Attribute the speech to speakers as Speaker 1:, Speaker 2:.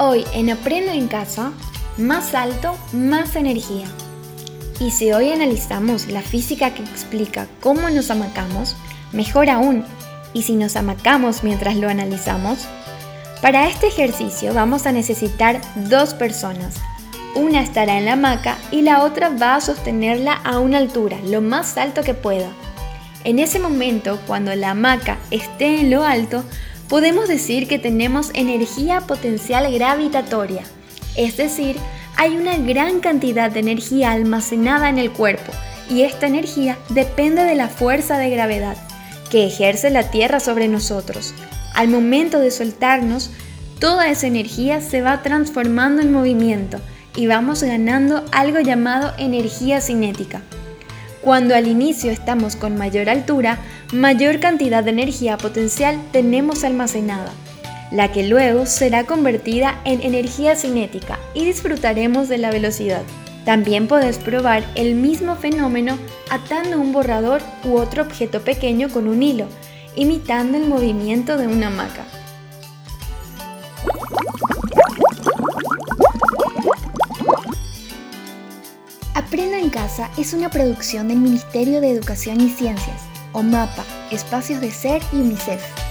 Speaker 1: Hoy en Aprendo en Casa, más alto, más energía. Y si hoy analizamos la física que explica cómo nos amacamos, mejor aún, y si nos amacamos mientras lo analizamos, para este ejercicio vamos a necesitar dos personas. Una estará en la hamaca y la otra va a sostenerla a una altura, lo más alto que pueda. En ese momento, cuando la hamaca esté en lo alto, podemos decir que tenemos energía potencial gravitatoria, es decir, hay una gran cantidad de energía almacenada en el cuerpo y esta energía depende de la fuerza de gravedad que ejerce la Tierra sobre nosotros. Al momento de soltarnos, toda esa energía se va transformando en movimiento y vamos ganando algo llamado energía cinética. Cuando al inicio estamos con mayor altura, mayor cantidad de energía potencial tenemos almacenada, la que luego será convertida en energía cinética y disfrutaremos de la velocidad. También puedes probar el mismo fenómeno atando un borrador u otro objeto pequeño con un hilo, imitando el movimiento de una hamaca. Aprenda en Casa es una producción del Ministerio de Educación y Ciencias, o MAPA, Espacios de Ser y UNICEF.